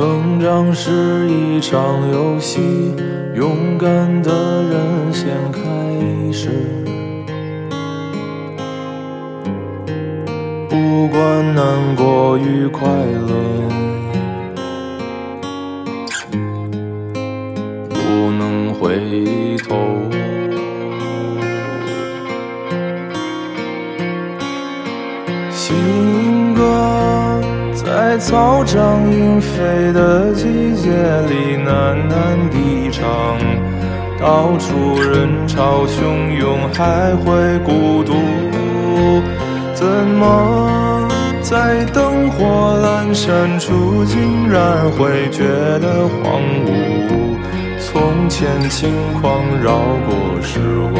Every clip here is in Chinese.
成长是一场游戏，勇敢的人先开始。不管难过与快乐，不能回头。在草长莺飞的季节里喃喃低唱，到处人潮汹涌，还会孤独。怎么在灯火阑珊处，竟然会觉得荒芜？从前轻狂绕过时光。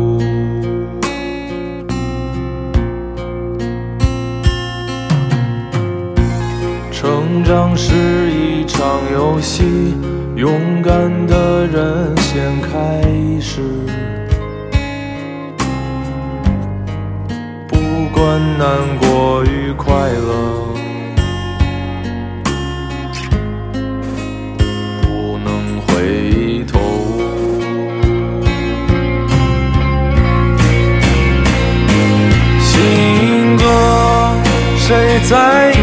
成长是一场游戏，勇敢的人先开始。不管难过与快乐，不能回头。新歌，谁在意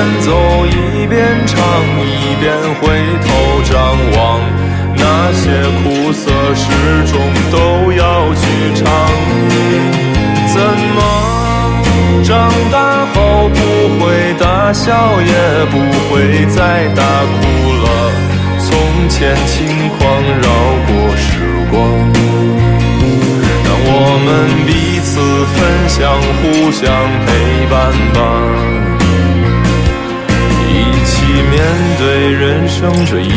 边走一边唱，一边回头张望？那些苦涩始终都要去尝。怎么长大后不会大笑，也不会再大哭了？从前轻狂绕过时光。让我们彼此分享，互相陪伴吧，生这一刻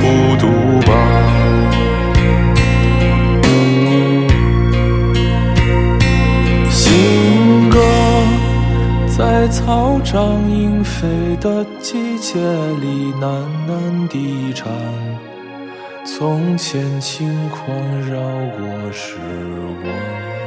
孤独吧。新歌在草长莺飞的季节里喃喃低唱。从前轻狂绕过时光